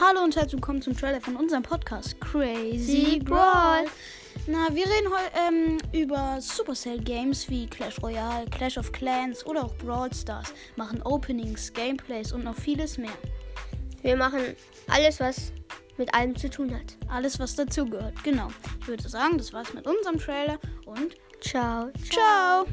Hallo und herzlich willkommen zum Trailer von unserem Podcast Crazy Brawl. Na, wir reden heute ähm, über Supercell Games wie Clash Royale, Clash of Clans oder auch Brawl Stars, machen Openings, Gameplays und noch vieles mehr. Wir machen alles, was mit allem zu tun hat. Alles, was dazugehört, genau. Ich würde sagen, das war's mit unserem Trailer und Ciao. ciao.